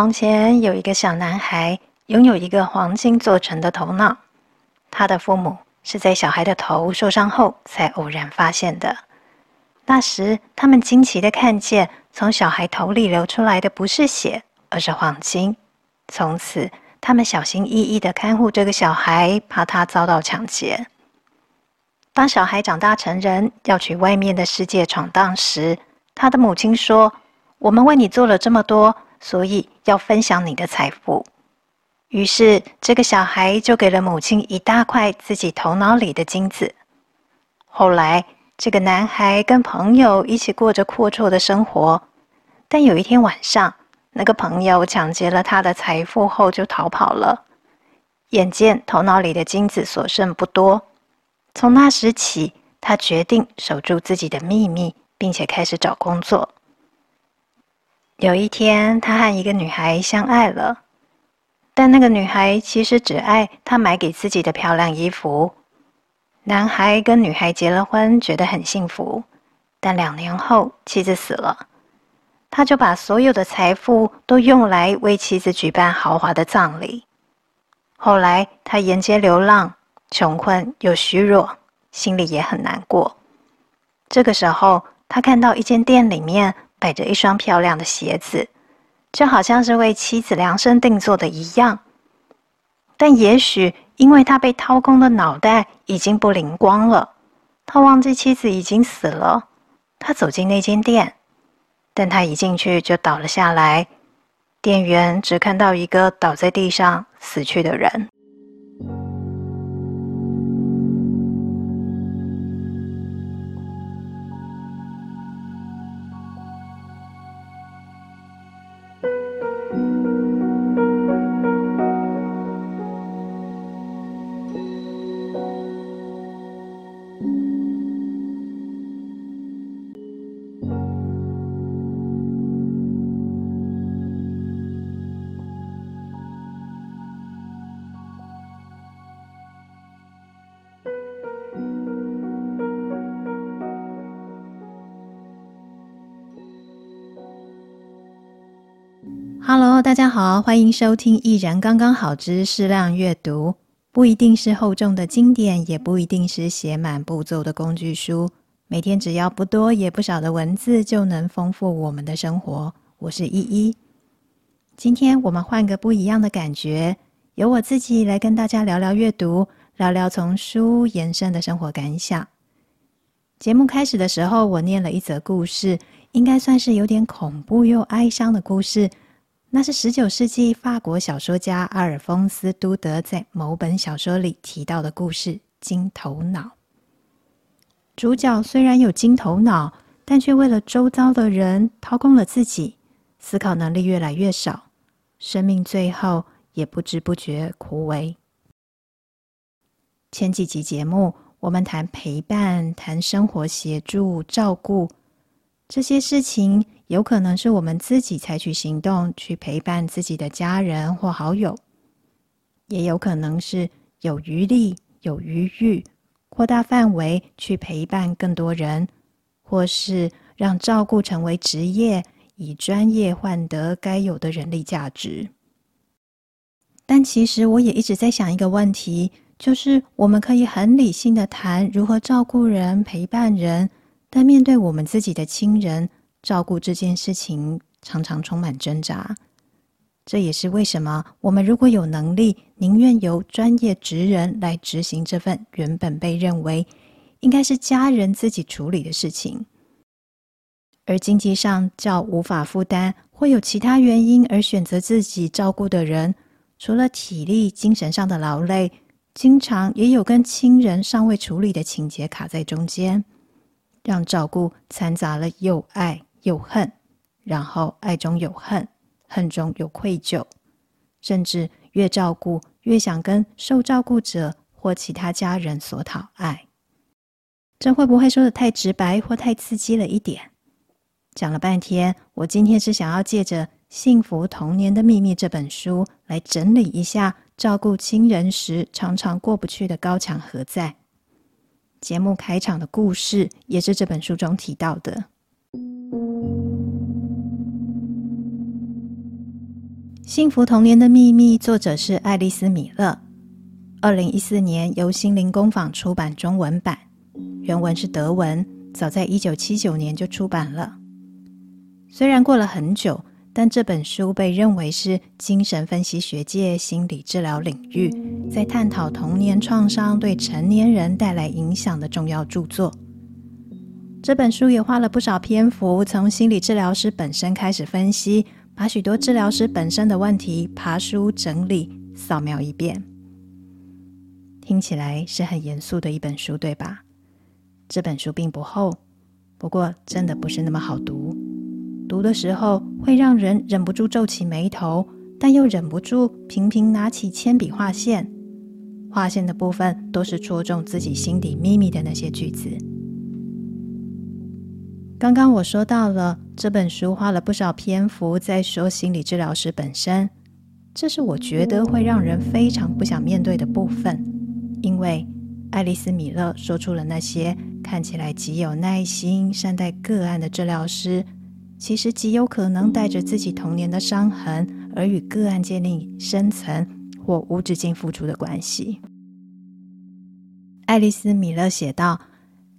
从前有一个小男孩，拥有一个黄金做成的头脑。他的父母是在小孩的头受伤后才偶然发现的。那时，他们惊奇的看见，从小孩头里流出来的不是血，而是黄金。从此，他们小心翼翼的看护这个小孩，怕他遭到抢劫。当小孩长大成人，要去外面的世界闯荡时，他的母亲说：“我们为你做了这么多，所以要分享你的财富。”于是，这个小孩就给了母亲一大块自己头脑里的金子。后来，这个男孩跟朋友一起过着阔绰的生活，但有一天晚上，那个朋友抢劫了他的财富后就逃跑了。眼见头脑里的金子所剩不多。从那时起，他决定守住自己的秘密，并且开始找工作。有一天，他和一个女孩相爱了，但那个女孩其实只爱他买给自己的漂亮衣服。男孩跟女孩结了婚，觉得很幸福，但两年后妻子死了，他就把所有的财富都用来为妻子举办豪华的葬礼。后来，他沿街流浪。穷困又虚弱，心里也很难过。这个时候，他看到一间店里面摆着一双漂亮的鞋子，就好像是为妻子量身定做的一样。但也许因为他被掏空的脑袋已经不灵光了，他忘记妻子已经死了。他走进那间店，但他一进去就倒了下来。店员只看到一个倒在地上死去的人。大家好，欢迎收听《一人刚刚好之适量阅读》。不一定是厚重的经典，也不一定是写满步骤的工具书。每天只要不多也不少的文字，就能丰富我们的生活。我是依依。今天我们换个不一样的感觉，由我自己来跟大家聊聊阅读，聊聊从书延伸的生活感想。节目开始的时候，我念了一则故事，应该算是有点恐怖又哀伤的故事。那是十九世纪法国小说家阿尔丰斯·都德在某本小说里提到的故事《金头脑》。主角虽然有金头脑，但却为了周遭的人掏空了自己，思考能力越来越少，生命最后也不知不觉枯萎。前几集节目，我们谈陪伴，谈生活协助、照顾这些事情。有可能是我们自己采取行动去陪伴自己的家人或好友，也有可能是有余力、有余裕，扩大范围去陪伴更多人，或是让照顾成为职业，以专业换得该有的人力价值。但其实我也一直在想一个问题，就是我们可以很理性的谈如何照顾人、陪伴人，但面对我们自己的亲人。照顾这件事情常常充满挣扎，这也是为什么我们如果有能力，宁愿由专业职人来执行这份原本被认为应该是家人自己处理的事情。而经济上较无法负担，或有其他原因而选择自己照顾的人，除了体力、精神上的劳累，经常也有跟亲人尚未处理的情节卡在中间，让照顾掺杂了又爱。又恨，然后爱中有恨，恨中有愧疚，甚至越照顾越想跟受照顾者或其他家人索讨爱。这会不会说的太直白或太刺激了一点？讲了半天，我今天是想要借着《幸福童年的秘密》这本书来整理一下照顾亲人时常常过不去的高墙何在。节目开场的故事也是这本书中提到的。幸福童年的秘密，作者是爱丽丝·米勒，二零一四年由心灵工坊出版中文版，原文是德文，早在一九七九年就出版了。虽然过了很久，但这本书被认为是精神分析学界、心理治疗领域在探讨童年创伤对成年人带来影响的重要著作。这本书也花了不少篇幅，从心理治疗师本身开始分析。把许多治疗师本身的问题爬梳整理扫描一遍，听起来是很严肃的一本书，对吧？这本书并不厚，不过真的不是那么好读。读的时候会让人忍不住皱起眉头，但又忍不住频频拿起铅笔画线。画线的部分都是戳中自己心底秘密的那些句子。刚刚我说到了，这本书花了不少篇幅在说心理治疗师本身，这是我觉得会让人非常不想面对的部分，因为爱丽丝·米勒说出了那些看起来极有耐心、善待个案的治疗师，其实极有可能带着自己童年的伤痕，而与个案建立深层或无止境付出的关系。爱丽丝·米勒写道。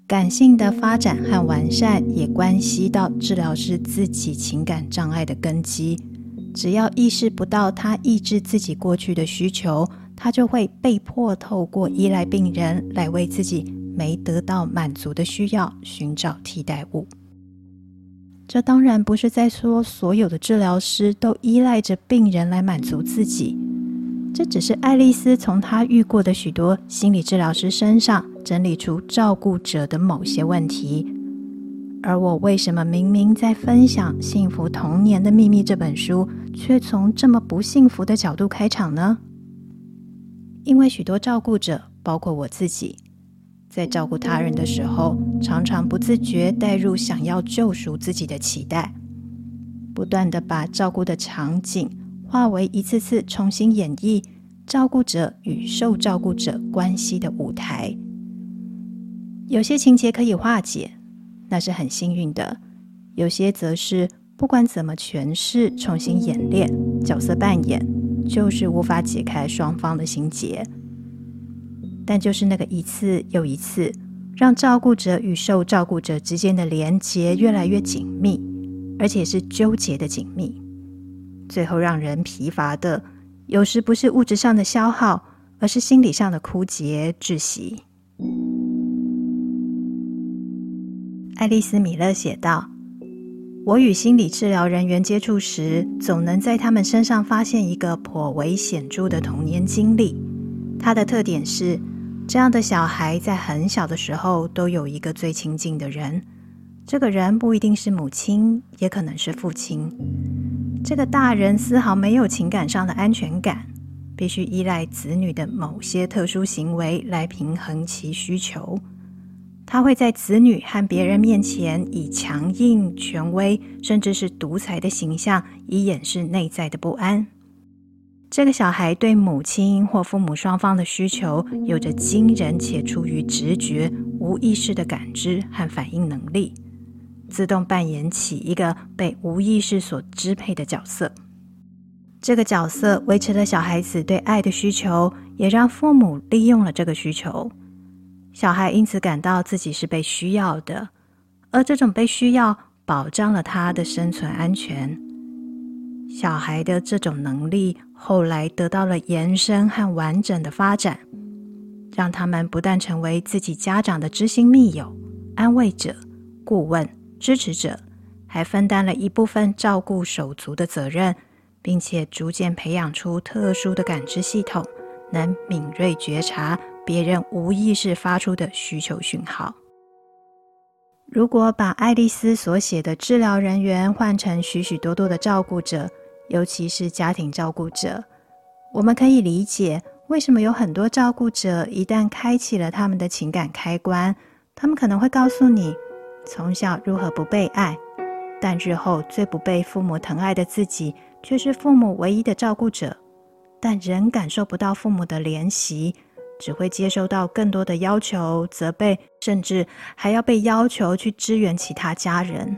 感性的发展和完善也关系到治疗师自己情感障碍的根基。只要意识不到他抑制自己过去的需求，他就会被迫透过依赖病人来为自己没得到满足的需要寻找替代物。这当然不是在说所有的治疗师都依赖着病人来满足自己。这只是爱丽丝从她遇过的许多心理治疗师身上整理出照顾者的某些问题，而我为什么明明在分享《幸福童年的秘密》这本书，却从这么不幸福的角度开场呢？因为许多照顾者，包括我自己，在照顾他人的时候，常常不自觉带入想要救赎自己的期待，不断地把照顾的场景，化为一次次重新演绎照顾者与受照顾者关系的舞台。有些情节可以化解，那是很幸运的；有些则是不管怎么诠释、重新演练角色扮演，就是无法解开双方的心结。但就是那个一次又一次，让照顾者与受照顾者之间的连结越来越紧密，而且是纠结的紧密。最后让人疲乏的，有时不是物质上的消耗，而是心理上的枯竭窒息。爱丽丝·米勒写道：“我与心理治疗人员接触时，总能在他们身上发现一个颇为显著的童年经历。它的特点是，这样的小孩在很小的时候都有一个最亲近的人，这个人不一定是母亲，也可能是父亲。”这个大人丝毫没有情感上的安全感，必须依赖子女的某些特殊行为来平衡其需求。他会在子女和别人面前以强硬、权威，甚至是独裁的形象，以掩饰内在的不安。这个小孩对母亲或父母双方的需求有着惊人且出于直觉、无意识的感知和反应能力。自动扮演起一个被无意识所支配的角色，这个角色维持了小孩子对爱的需求，也让父母利用了这个需求。小孩因此感到自己是被需要的，而这种被需要保障了他的生存安全。小孩的这种能力后来得到了延伸和完整的发展，让他们不但成为自己家长的知心密友、安慰者、顾问。支持者还分担了一部分照顾手足的责任，并且逐渐培养出特殊的感知系统，能敏锐觉察别人无意识发出的需求讯号。如果把爱丽丝所写的治疗人员换成许许多多的照顾者，尤其是家庭照顾者，我们可以理解为什么有很多照顾者一旦开启了他们的情感开关，他们可能会告诉你。从小如何不被爱，但日后最不被父母疼爱的自己，却是父母唯一的照顾者，但仍感受不到父母的怜惜，只会接收到更多的要求、责备，甚至还要被要求去支援其他家人。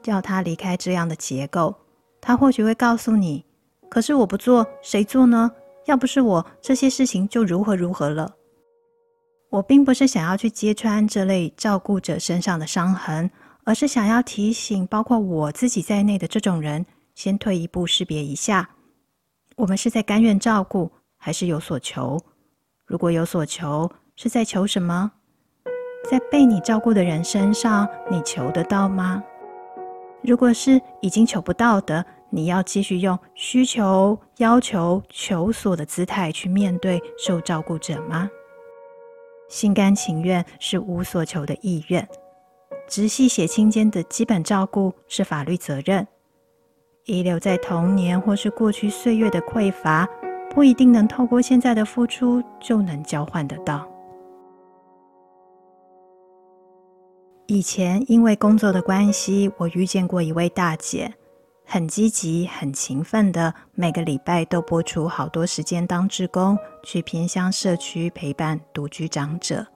叫他离开这样的结构，他或许会告诉你：可是我不做，谁做呢？要不是我，这些事情就如何如何了。我并不是想要去揭穿这类照顾者身上的伤痕，而是想要提醒包括我自己在内的这种人，先退一步识别一下，我们是在甘愿照顾，还是有所求？如果有所求，是在求什么？在被你照顾的人身上，你求得到吗？如果是已经求不到的，你要继续用需求、要求、求索的姿态去面对受照顾者吗？心甘情愿是无所求的意愿，直系血亲间的基本照顾是法律责任。遗留在童年或是过去岁月的匮乏，不一定能透过现在的付出就能交换得到。以前因为工作的关系，我遇见过一位大姐。很积极、很勤奋的，每个礼拜都拨出好多时间当志工，去偏乡社区陪伴独居长者。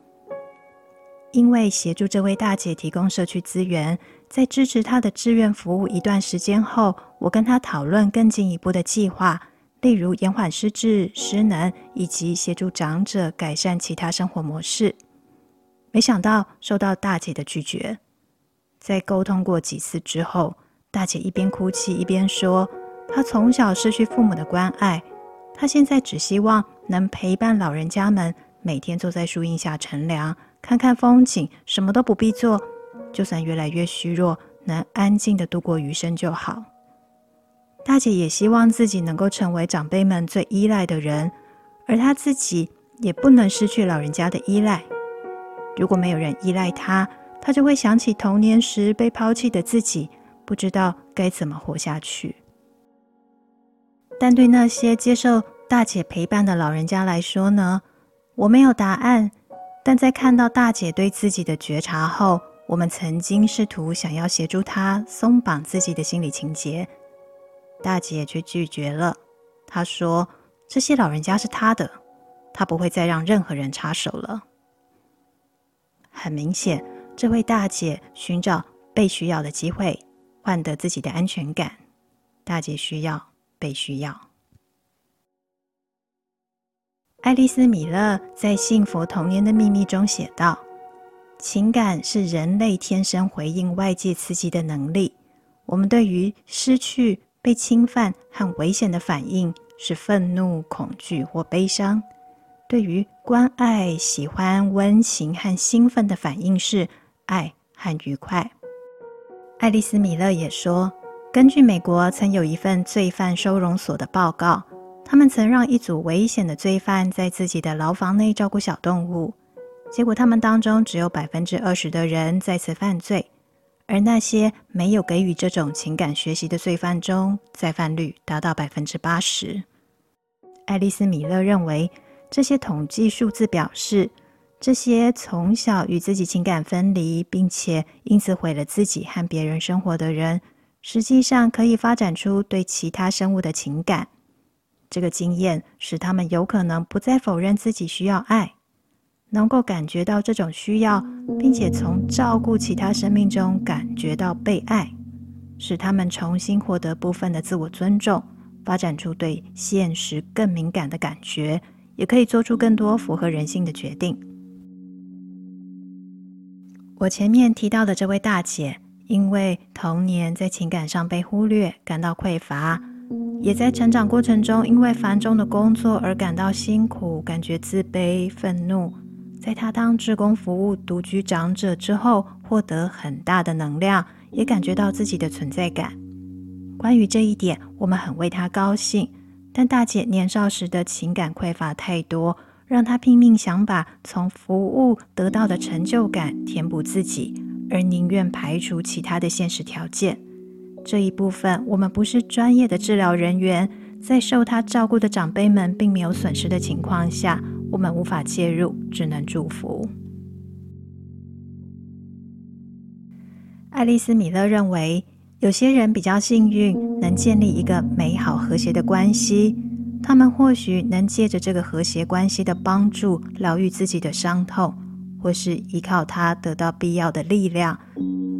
因为协助这位大姐提供社区资源，在支持她的志愿服务一段时间后，我跟她讨论更进一步的计划，例如延缓失智、失能，以及协助长者改善其他生活模式。没想到受到大姐的拒绝，在沟通过几次之后。大姐一边哭泣一边说：“她从小失去父母的关爱，她现在只希望能陪伴老人家们，每天坐在树荫下乘凉，看看风景，什么都不必做，就算越来越虚弱，能安静的度过余生就好。”大姐也希望自己能够成为长辈们最依赖的人，而她自己也不能失去老人家的依赖。如果没有人依赖他，他就会想起童年时被抛弃的自己。不知道该怎么活下去，但对那些接受大姐陪伴的老人家来说呢？我没有答案，但在看到大姐对自己的觉察后，我们曾经试图想要协助她松绑自己的心理情结，大姐却拒绝了。她说：“这些老人家是她的，她不会再让任何人插手了。”很明显，这位大姐寻找被需要的机会。换得自己的安全感，大姐需要被需要。爱丽丝·米勒在《幸福童年的秘密》中写道：“情感是人类天生回应外界刺激的能力。我们对于失去、被侵犯和危险的反应是愤怒、恐惧或悲伤；对于关爱、喜欢、温情和兴奋的反应是爱和愉快。”爱丽丝·米勒也说，根据美国曾有一份罪犯收容所的报告，他们曾让一组危险的罪犯在自己的牢房内照顾小动物，结果他们当中只有百分之二十的人再次犯罪，而那些没有给予这种情感学习的罪犯中，再犯率达到百分之八十。爱丽丝·米勒认为，这些统计数字表示，这些从小与自己情感分离，并且因此毁了自己和别人生活的人，实际上可以发展出对其他生物的情感。这个经验使他们有可能不再否认自己需要爱，能够感觉到这种需要，并且从照顾其他生命中感觉到被爱，使他们重新获得部分的自我尊重，发展出对现实更敏感的感觉，也可以做出更多符合人性的决定。我前面提到的这位大姐，因为童年在情感上被忽略，感到匮乏，也在成长过程中因为繁重的工作而感到辛苦，感觉自卑、愤怒。在她当志工服务独居长者之后，获得很大的能量，也感觉到自己的存在感。关于这一点，我们很为她高兴。但大姐年少时的情感匮乏太多。让她拼命想把从服务得到的成就感填补自己，而宁愿排除其他的现实条件。这一部分，我们不是专业的治疗人员，在受她照顾的长辈们并没有损失的情况下，我们无法介入，只能祝福。爱丽丝·米勒认为，有些人比较幸运，能建立一个美好和谐的关系。他们或许能借着这个和谐关系的帮助，疗愈自己的伤痛，或是依靠它得到必要的力量，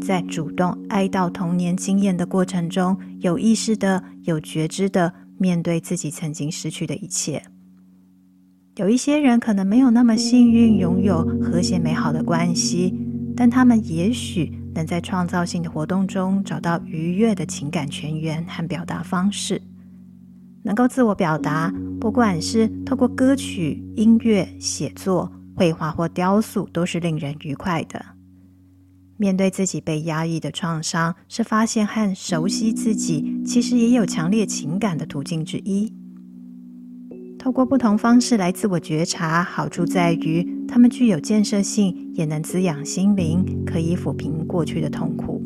在主动哀悼童年经验的过程中，有意识的、有觉知的面对自己曾经失去的一切。有一些人可能没有那么幸运拥有和谐美好的关系，但他们也许能在创造性的活动中找到愉悦的情感泉源和表达方式，能够自我表达，不管是透过歌曲、音乐、写作、绘画或雕塑，都是令人愉快的。面对自己被压抑的创伤，是发现和熟悉自己其实也有强烈情感的途径之一。透过不同方式来自我觉察，好处在于它们具有建设性，也能滋养心灵，可以抚平过去的痛苦。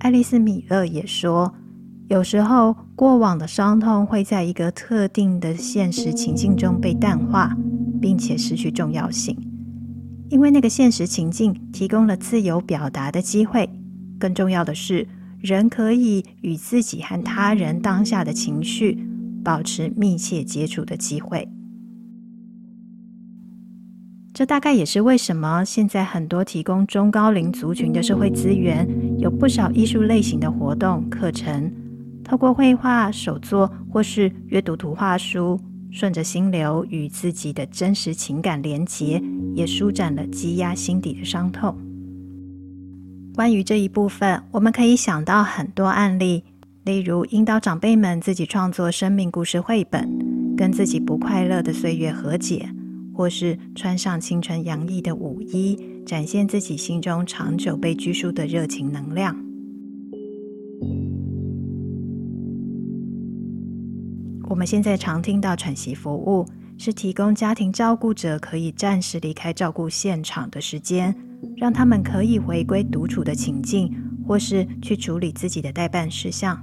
爱丽丝·米勒也说，有时候过往的伤痛会在一个特定的现实情境中被淡化，并且失去重要性，因为那个现实情境提供了自由表达的机会。更重要的是，人可以与自己和他人当下的情绪。保持密切接触的机会，这大概也是为什么现在很多提供中高龄族群的社会资源，有不少艺术类型的活动课程，透过绘画、手作或是阅读图画书，顺着心流与自己的真实情感连结，也舒展了积压心底的伤痛。关于这一部分，我们可以想到很多案例。例如，引导长辈们自己创作生命故事绘本，跟自己不快乐的岁月和解，或是穿上青春洋溢的舞衣，展现自己心中长久被拘束的热情能量。我们现在常听到喘息服务，是提供家庭照顾者可以暂时离开照顾现场的时间，让他们可以回归独处的情境，或是去处理自己的待办事项。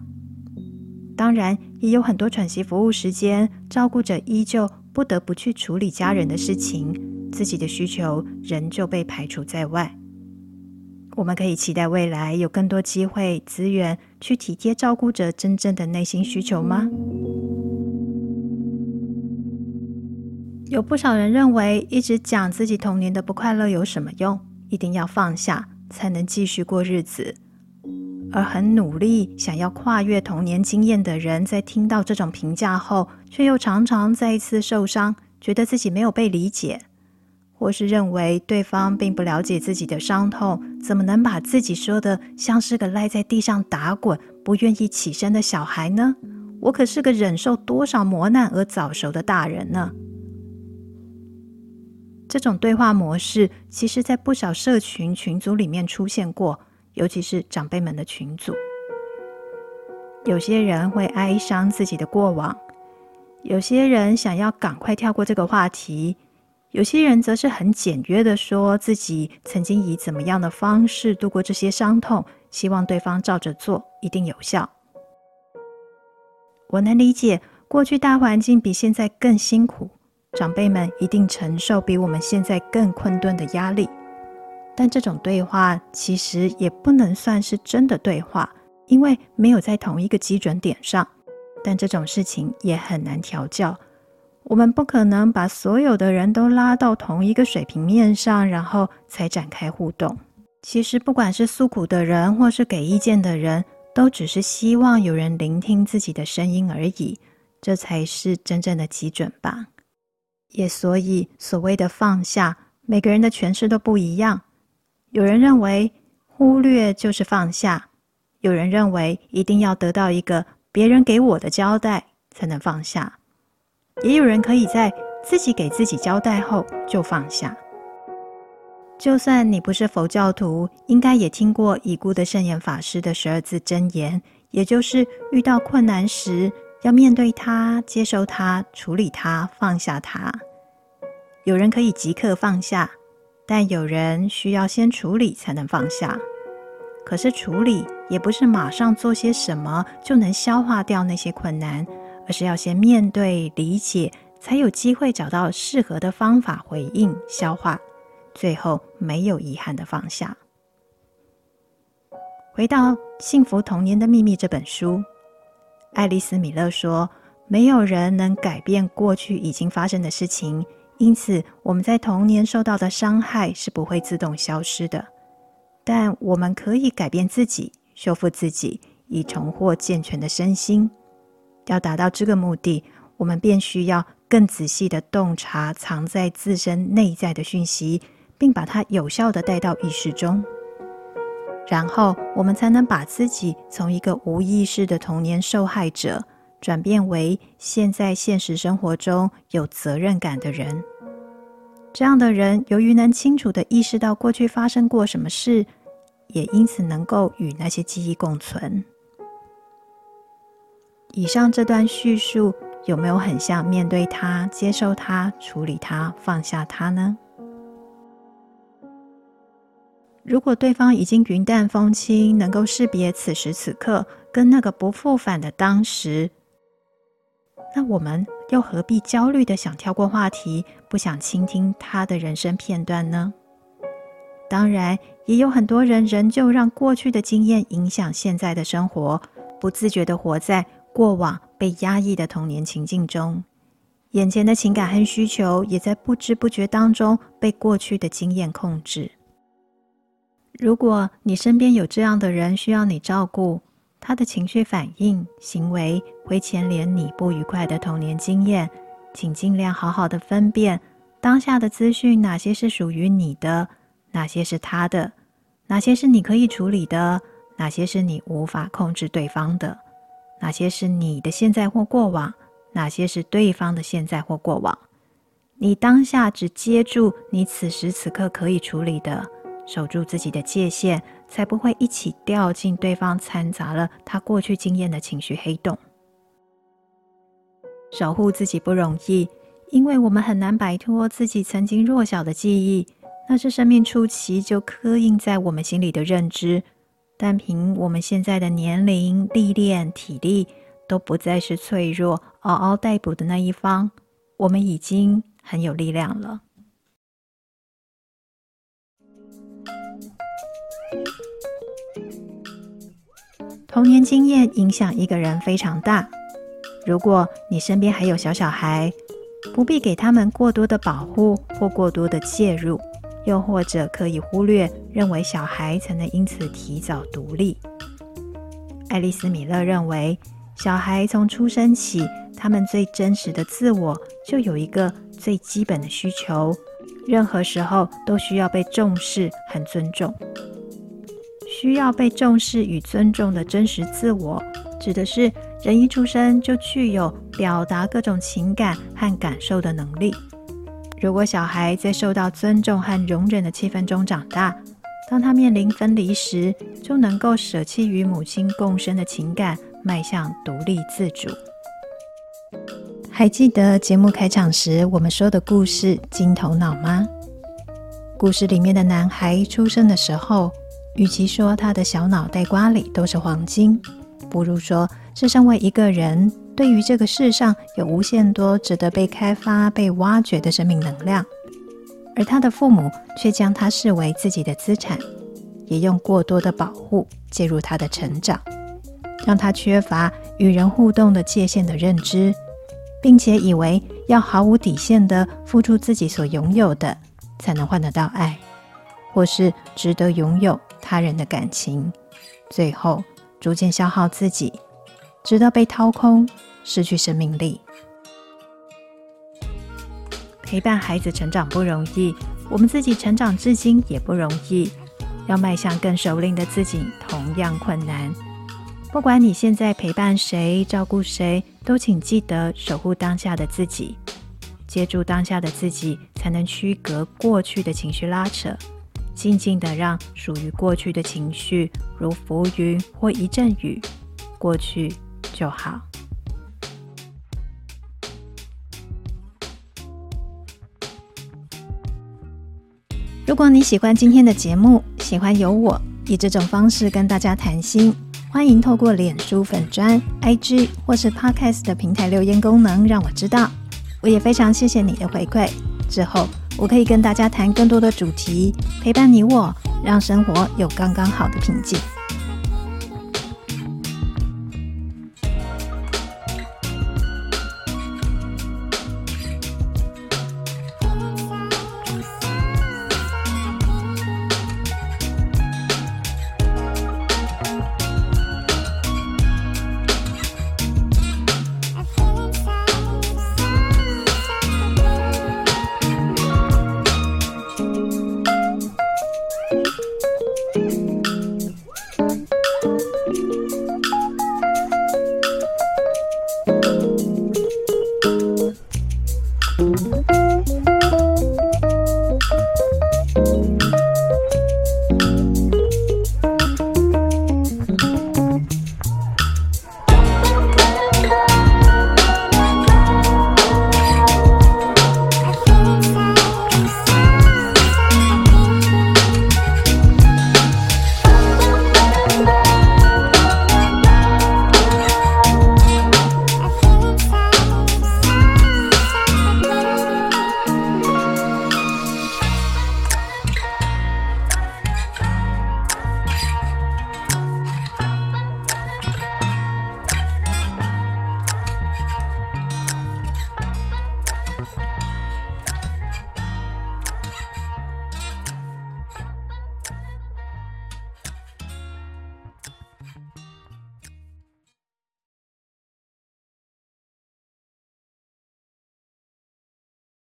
当然，也有很多喘息服务时间，照顾者依旧不得不去处理家人的事情，自己的需求仍旧被排除在外。我们可以期待未来有更多机会、资源去体贴照顾者真正的内心需求吗？有不少人认为，一直讲自己童年的不快乐有什么用？一定要放下，才能继续过日子。而很努力想要跨越童年经验的人，在听到这种评价后，却又常常再一次受伤，觉得自己没有被理解，或是认为对方并不了解自己的伤痛，怎么能把自己说的像是个赖在地上打滚、不愿意起身的小孩呢？我可是个忍受多少磨难而早熟的大人呢？这种对话模式，其实在不少社群群组里面出现过。尤其是长辈们的群组，有些人会哀伤自己的过往，有些人想要赶快跳过这个话题，有些人则是很简约的说自己曾经以怎么样的方式度过这些伤痛，希望对方照着做一定有效。我能理解，过去大环境比现在更辛苦，长辈们一定承受比我们现在更困顿的压力。但这种对话其实也不能算是真的对话，因为没有在同一个基准点上。但这种事情也很难调教，我们不可能把所有的人都拉到同一个水平面上，然后才展开互动。其实，不管是诉苦的人，或是给意见的人，都只是希望有人聆听自己的声音而已，这才是真正的基准吧。也所以，所谓的放下，每个人的诠释都不一样。有人认为忽略就是放下，有人认为一定要得到一个别人给我的交代才能放下，也有人可以在自己给自己交代后就放下。就算你不是佛教徒，应该也听过已故的圣严法师的十二字真言，也就是遇到困难时要面对它、接受它、处理它、放下它。有人可以即刻放下。但有人需要先处理才能放下，可是处理也不是马上做些什么就能消化掉那些困难，而是要先面对、理解，才有机会找到适合的方法回应、消化，最后没有遗憾的放下。回到《幸福童年的秘密》这本书，爱丽丝·米勒说：“没有人能改变过去已经发生的事情。”因此，我们在童年受到的伤害是不会自动消失的，但我们可以改变自己、修复自己，以重获健全的身心。要达到这个目的，我们便需要更仔细的洞察藏在自身内在的讯息，并把它有效的带到意识中。然后，我们才能把自己从一个无意识的童年受害者，转变为现在现实生活中有责任感的人。这样的人，由于能清楚地意识到过去发生过什么事，也因此能够与那些记忆共存。以上这段叙述有没有很像面对它、接受它、处理它、放下它呢？如果对方已经云淡风轻，能够识别此时此刻跟那个不复返的当时，那我们又何必焦虑的想跳过话题，不想倾听他的人生片段呢？当然，也有很多人仍旧让过去的经验影响现在的生活，不自觉的活在过往被压抑的童年情境中，眼前的情感和需求也在不知不觉当中被过去的经验控制。如果你身边有这样的人需要你照顾，他的情绪反应、行为会牵连你不愉快的童年经验，请尽量好好的分辨当下的资讯，哪些是属于你的，哪些是他的，哪些是你可以处理的，哪些是你无法控制对方的，哪些是你的现在或过往，哪些是对方的现在或过往。你当下只接住你此时此刻可以处理的。守住自己的界限，才不会一起掉进对方掺杂了他过去经验的情绪黑洞。守护自己不容易，因为我们很难摆脱自己曾经弱小的记忆，那是生命初期就刻印在我们心里的认知。但凭我们现在的年龄、历练、体力，都不再是脆弱、嗷嗷待哺的那一方，我们已经很有力量了。童年经验影响一个人非常大。如果你身边还有小小孩，不必给他们过多的保护或过多的介入，又或者可以忽略，认为小孩才能因此提早独立。爱丽丝·米勒认为，小孩从出生起，他们最真实的自我就有一个最基本的需求，任何时候都需要被重视和尊重。需要被重视与尊重的真实自我，指的是人一出生就具有表达各种情感和感受的能力。如果小孩在受到尊重和容忍的气氛中长大，当他面临分离时，就能够舍弃与母亲共生的情感，迈向独立自主。还记得节目开场时我们说的故事《金头脑》吗？故事里面的男孩出生的时候，与其说他的小脑袋瓜里都是黄金，不如说是身为一个人，对于这个世上有无限多值得被开发、被挖掘的生命能量，而他的父母却将他视为自己的资产，也用过多的保护介入他的成长，让他缺乏与人互动的界限的认知，并且以为要毫无底线地付出自己所拥有的，才能换得到爱，或是值得拥有。他人的感情，最后逐渐消耗自己，直到被掏空，失去生命力。陪伴孩子成长不容易，我们自己成长至今也不容易。要迈向更熟练的自己，同样困难。不管你现在陪伴谁、照顾谁，都请记得守护当下的自己，接住当下的自己，才能区隔过去的情绪拉扯。静静的让属于过去的情绪，如浮云或一阵雨，过去就好。如果你喜欢今天的节目，喜欢有我以这种方式跟大家谈心，欢迎透过脸书粉砖、IG 或是 Podcast 的平台留言功能让我知道。我也非常谢谢你的回馈。之后。我可以跟大家谈更多的主题，陪伴你我，让生活有刚刚好的平静。